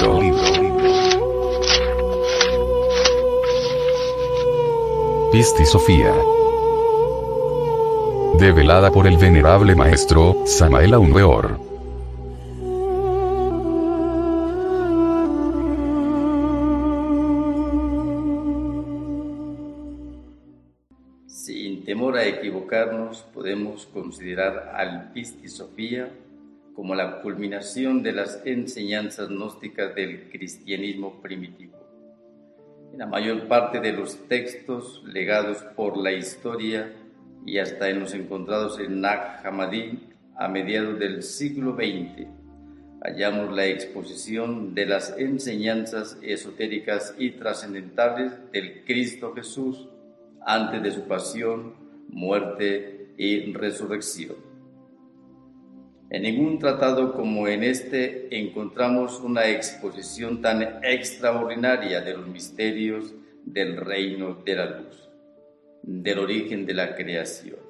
Libro. Pisti Sofía. Develada por el venerable maestro, Samael Aunweor. Sin temor a equivocarnos, podemos considerar al Pisti Sofía como la culminación de las enseñanzas gnósticas del cristianismo primitivo. En la mayor parte de los textos legados por la historia y hasta en los encontrados en Nag Hammadi a mediados del siglo XX, hallamos la exposición de las enseñanzas esotéricas y trascendentales del Cristo Jesús antes de su pasión, muerte y resurrección. En ningún tratado como en este encontramos una exposición tan extraordinaria de los misterios del reino de la luz, del origen de la creación.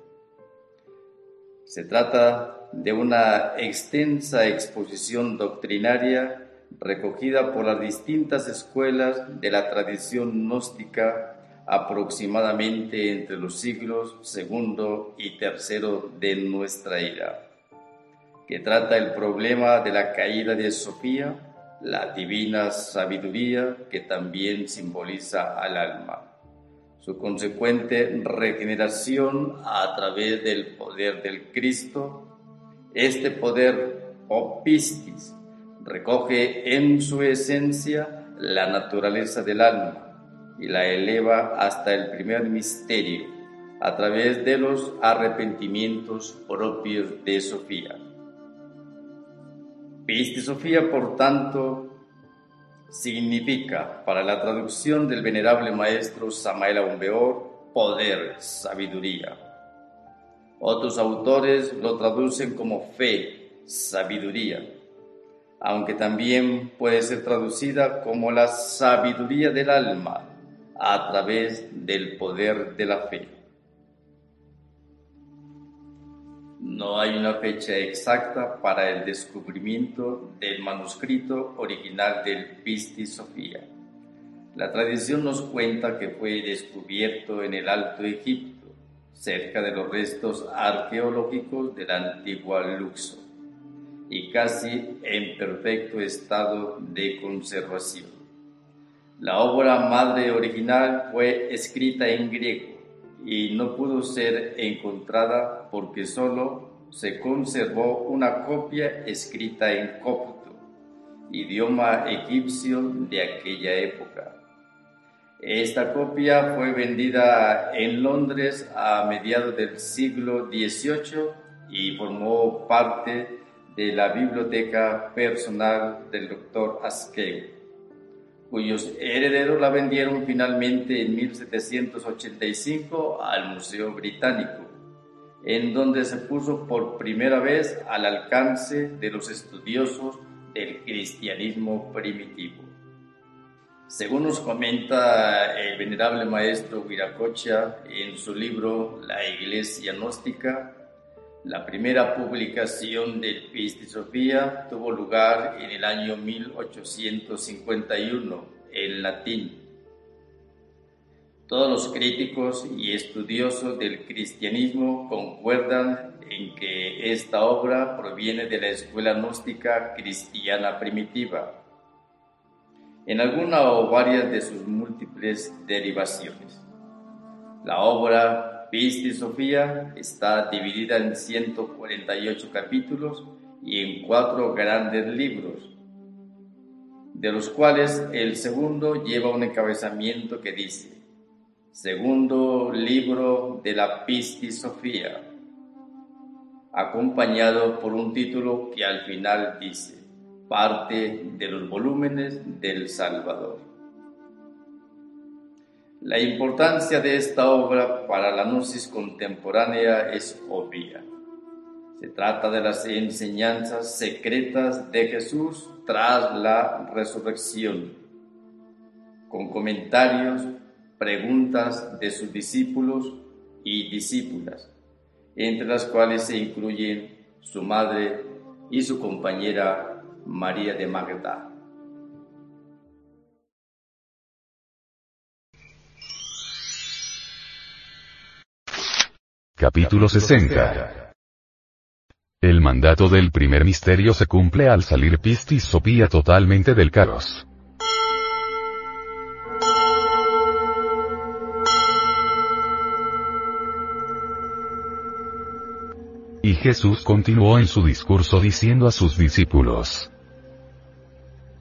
Se trata de una extensa exposición doctrinaria recogida por las distintas escuelas de la tradición gnóstica aproximadamente entre los siglos segundo y tercero de nuestra era, que trata el problema de la caída de Sofía, la divina sabiduría que también simboliza al alma, su consecuente regeneración a través del poder del Cristo. Este poder, o pistis, recoge en su esencia la naturaleza del alma y la eleva hasta el primer misterio a través de los arrepentimientos propios de Sofía. Pisti Sofía, por tanto, significa, para la traducción del venerable maestro Samael Aumbeor, poder, sabiduría. Otros autores lo traducen como fe, sabiduría, aunque también puede ser traducida como la sabiduría del alma, a través del poder de la fe. No hay una fecha exacta para el descubrimiento del manuscrito original del Pisti Sofía. La tradición nos cuenta que fue descubierto en el Alto Egipto, cerca de los restos arqueológicos de la antigua Luxor, y casi en perfecto estado de conservación. La obra madre original fue escrita en griego y no pudo ser encontrada porque solo se conservó una copia escrita en copto, idioma egipcio de aquella época. Esta copia fue vendida en Londres a mediados del siglo XVIII y formó parte de la biblioteca personal del doctor Askew cuyos herederos la vendieron finalmente en 1785 al Museo Británico, en donde se puso por primera vez al alcance de los estudiosos del cristianismo primitivo. Según nos comenta el venerable maestro Viracocha en su libro La Iglesia Gnóstica, la primera publicación del Pisti Sofía tuvo lugar en el año 1851 en latín. Todos los críticos y estudiosos del cristianismo concuerdan en que esta obra proviene de la escuela gnóstica cristiana primitiva, en alguna o varias de sus múltiples derivaciones. La obra Pisti Sofía está dividida en 148 capítulos y en cuatro grandes libros, de los cuales el segundo lleva un encabezamiento que dice, segundo libro de la Pisti Sofía, acompañado por un título que al final dice, parte de los volúmenes del Salvador. La importancia de esta obra para la gnosis contemporánea es obvia. Se trata de las enseñanzas secretas de Jesús tras la resurrección, con comentarios, preguntas de sus discípulos y discípulas, entre las cuales se incluyen su madre y su compañera María de Magdala. Capítulo 60 El mandato del primer misterio se cumple al salir Pistis Sopía totalmente del caros. Y Jesús continuó en su discurso diciendo a sus discípulos,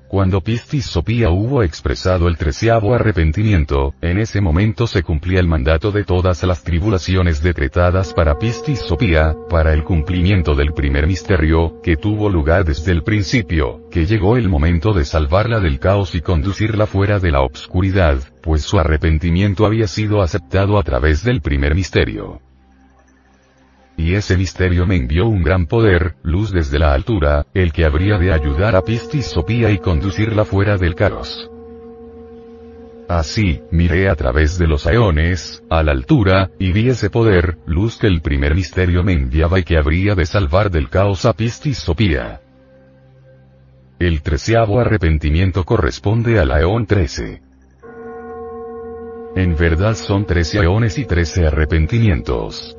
cuando Pistis Sopía hubo expresado el treceavo arrepentimiento, en ese momento se cumplía el mandato de todas las tribulaciones decretadas para Pistis Sopía, para el cumplimiento del primer misterio, que tuvo lugar desde el principio, que llegó el momento de salvarla del caos y conducirla fuera de la obscuridad, pues su arrepentimiento había sido aceptado a través del primer misterio y ese misterio me envió un gran poder, luz desde la altura, el que habría de ayudar a Pistis Sopía y conducirla fuera del caos. Así, miré a través de los aeones, a la altura, y vi ese poder, luz que el primer misterio me enviaba y que habría de salvar del caos a Pistis Sopía. El treceavo arrepentimiento corresponde al aeón 13. En verdad son trece aeones y trece arrepentimientos.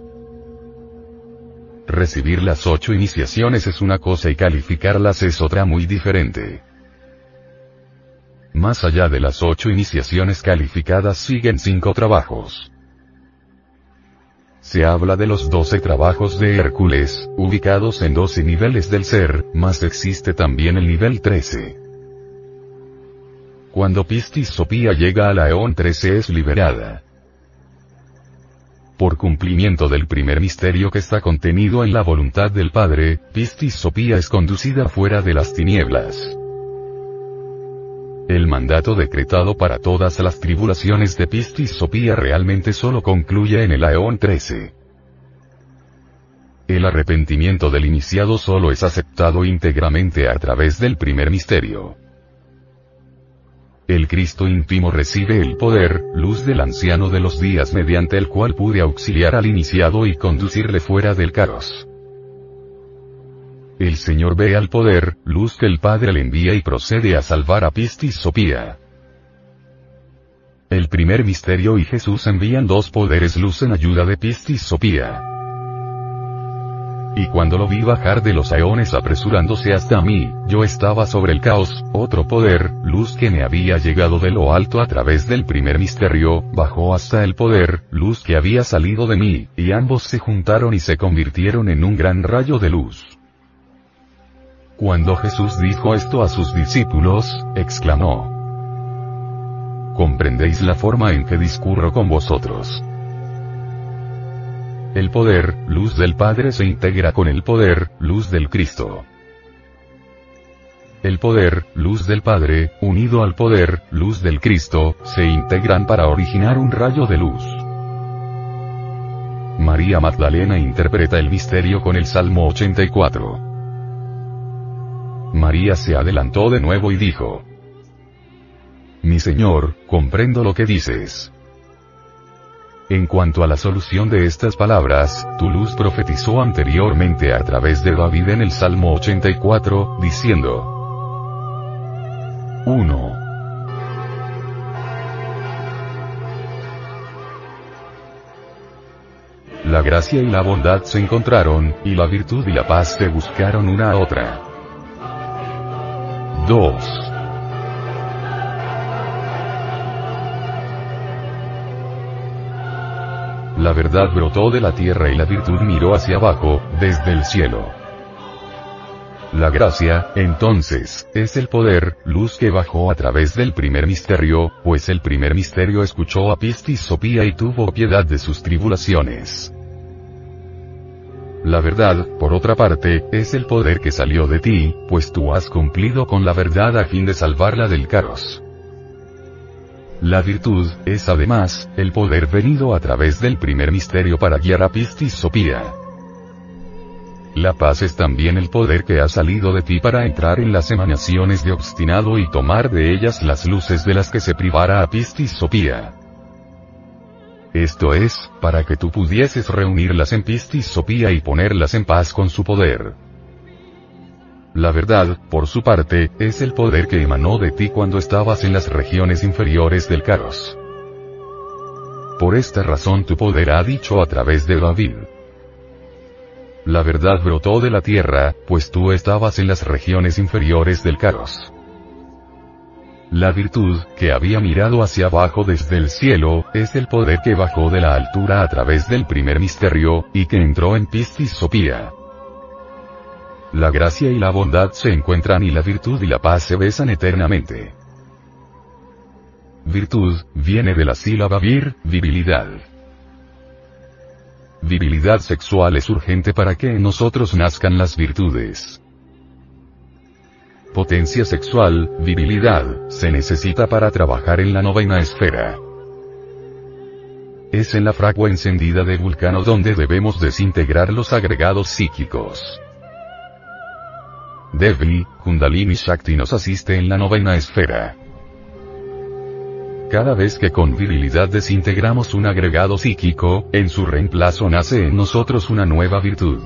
Recibir las ocho iniciaciones es una cosa y calificarlas es otra muy diferente. Más allá de las ocho iniciaciones calificadas siguen cinco trabajos. Se habla de los doce trabajos de Hércules, ubicados en doce niveles del ser, más existe también el nivel 13. Cuando Pistis Sopía llega a la Eón 13 es liberada por cumplimiento del primer misterio que está contenido en la voluntad del Padre, Pistis Sopía es conducida fuera de las tinieblas. El mandato decretado para todas las tribulaciones de Pistis Sopía realmente solo concluye en el Aeón 13. El arrepentimiento del iniciado solo es aceptado íntegramente a través del primer misterio. El Cristo íntimo recibe el poder, luz del anciano de los días mediante el cual pude auxiliar al iniciado y conducirle fuera del caros. El Señor ve al poder, luz que el Padre le envía y procede a salvar a Pistis Sopía. El primer misterio y Jesús envían dos poderes luz en ayuda de Pistis Sopía. Y cuando lo vi bajar de los aeones apresurándose hasta mí, yo estaba sobre el caos, otro poder, luz que me había llegado de lo alto a través del primer misterio, bajó hasta el poder, luz que había salido de mí, y ambos se juntaron y se convirtieron en un gran rayo de luz. Cuando Jesús dijo esto a sus discípulos, exclamó, ¿Comprendéis la forma en que discurro con vosotros? El poder, luz del Padre se integra con el poder, luz del Cristo. El poder, luz del Padre, unido al poder, luz del Cristo, se integran para originar un rayo de luz. María Magdalena interpreta el misterio con el Salmo 84. María se adelantó de nuevo y dijo, Mi Señor, comprendo lo que dices. En cuanto a la solución de estas palabras, tu luz profetizó anteriormente a través de David en el Salmo 84, diciendo 1. La gracia y la bondad se encontraron, y la virtud y la paz se buscaron una a otra. 2. La verdad brotó de la tierra y la virtud miró hacia abajo, desde el cielo. La gracia, entonces, es el poder, luz que bajó a través del primer misterio, pues el primer misterio escuchó a Pistis Sopía y tuvo piedad de sus tribulaciones. La verdad, por otra parte, es el poder que salió de ti, pues tú has cumplido con la verdad a fin de salvarla del caos. La virtud, es además, el poder venido a través del primer misterio para guiar a Pistis Sopía. La paz es también el poder que ha salido de ti para entrar en las emanaciones de obstinado y tomar de ellas las luces de las que se privara a Pistis Sopía. Esto es, para que tú pudieses reunirlas en Pistis Sopía y ponerlas en paz con su poder. La verdad, por su parte, es el poder que emanó de ti cuando estabas en las regiones inferiores del Caros. Por esta razón tu poder ha dicho a través de David. La verdad brotó de la tierra, pues tú estabas en las regiones inferiores del Caros. La virtud, que había mirado hacia abajo desde el cielo, es el poder que bajó de la altura a través del primer misterio, y que entró en Pistis Sopía. La gracia y la bondad se encuentran y la virtud y la paz se besan eternamente. Virtud, viene de la sílaba vir, virilidad. Virilidad sexual es urgente para que en nosotros nazcan las virtudes. Potencia sexual, virilidad, se necesita para trabajar en la novena esfera. Es en la fragua encendida de Vulcano donde debemos desintegrar los agregados psíquicos. Devi, Kundalini Shakti nos asiste en la novena esfera. Cada vez que con virilidad desintegramos un agregado psíquico, en su reemplazo nace en nosotros una nueva virtud.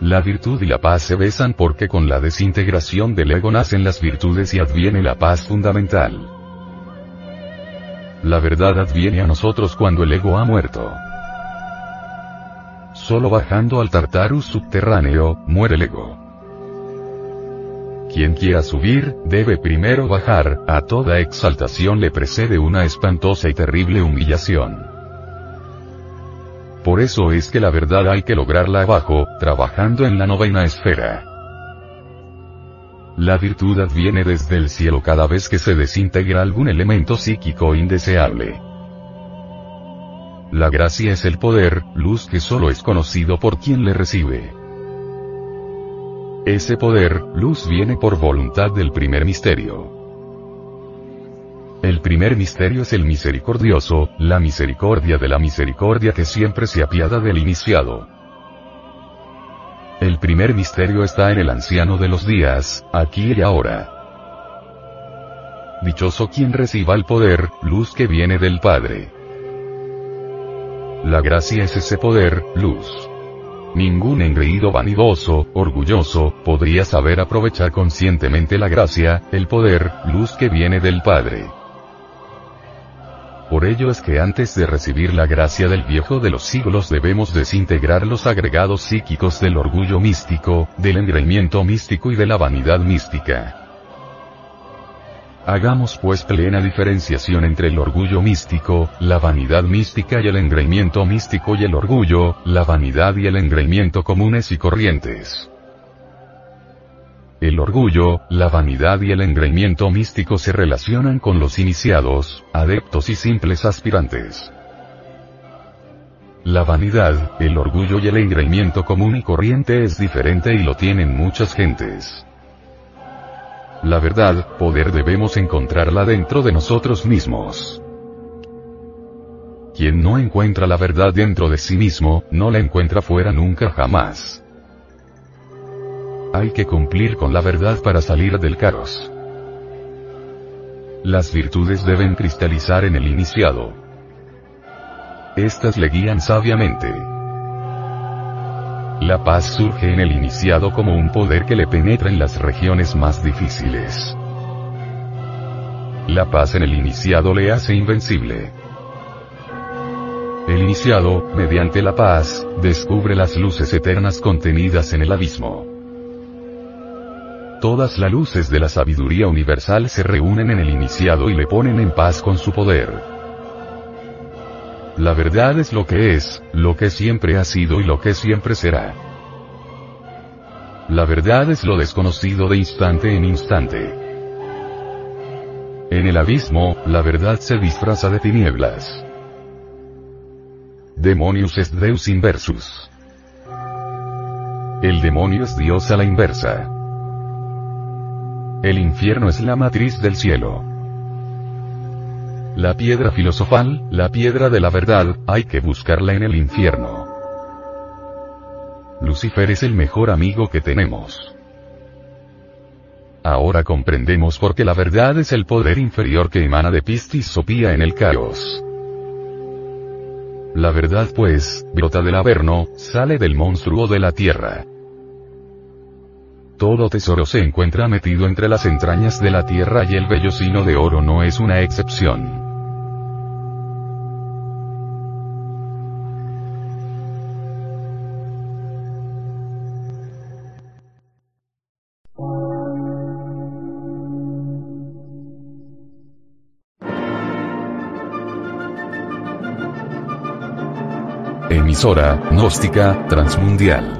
La virtud y la paz se besan porque con la desintegración del ego nacen las virtudes y adviene la paz fundamental. La verdad adviene a nosotros cuando el ego ha muerto. Solo bajando al Tartarus subterráneo, muere el ego. Quien quiera subir, debe primero bajar, a toda exaltación le precede una espantosa y terrible humillación. Por eso es que la verdad hay que lograrla abajo, trabajando en la novena esfera. La virtud adviene desde el cielo cada vez que se desintegra algún elemento psíquico indeseable. La gracia es el poder, luz que solo es conocido por quien le recibe. Ese poder, luz viene por voluntad del primer misterio. El primer misterio es el misericordioso, la misericordia de la misericordia que siempre se apiada del iniciado. El primer misterio está en el anciano de los días, aquí y ahora. Dichoso quien reciba el poder, luz que viene del Padre. La gracia es ese poder, luz. Ningún engreído vanidoso, orgulloso, podría saber aprovechar conscientemente la gracia, el poder, luz que viene del Padre. Por ello es que antes de recibir la gracia del viejo de los siglos debemos desintegrar los agregados psíquicos del orgullo místico, del engreimiento místico y de la vanidad mística. Hagamos pues plena diferenciación entre el orgullo místico, la vanidad mística y el engreimiento místico y el orgullo, la vanidad y el engreimiento comunes y corrientes. El orgullo, la vanidad y el engreimiento místico se relacionan con los iniciados, adeptos y simples aspirantes. La vanidad, el orgullo y el engreimiento común y corriente es diferente y lo tienen muchas gentes. La verdad, poder debemos encontrarla dentro de nosotros mismos. Quien no encuentra la verdad dentro de sí mismo, no la encuentra fuera nunca jamás. Hay que cumplir con la verdad para salir del caos. Las virtudes deben cristalizar en el iniciado. Estas le guían sabiamente. La paz surge en el iniciado como un poder que le penetra en las regiones más difíciles. La paz en el iniciado le hace invencible. El iniciado, mediante la paz, descubre las luces eternas contenidas en el abismo. Todas las luces de la sabiduría universal se reúnen en el iniciado y le ponen en paz con su poder. La verdad es lo que es, lo que siempre ha sido y lo que siempre será. La verdad es lo desconocido de instante en instante. En el abismo, la verdad se disfraza de tinieblas. Demonius est Deus inversus. El demonio es Dios a la inversa. El infierno es la matriz del cielo. La piedra filosofal, la piedra de la verdad, hay que buscarla en el infierno. Lucifer es el mejor amigo que tenemos. Ahora comprendemos por qué la verdad es el poder inferior que emana de Pistis Sopía en el caos. La verdad pues, brota del Averno, sale del monstruo de la tierra. Todo tesoro se encuentra metido entre las entrañas de la tierra y el vellocino de oro no es una excepción. Emisora, gnóstica, transmundial.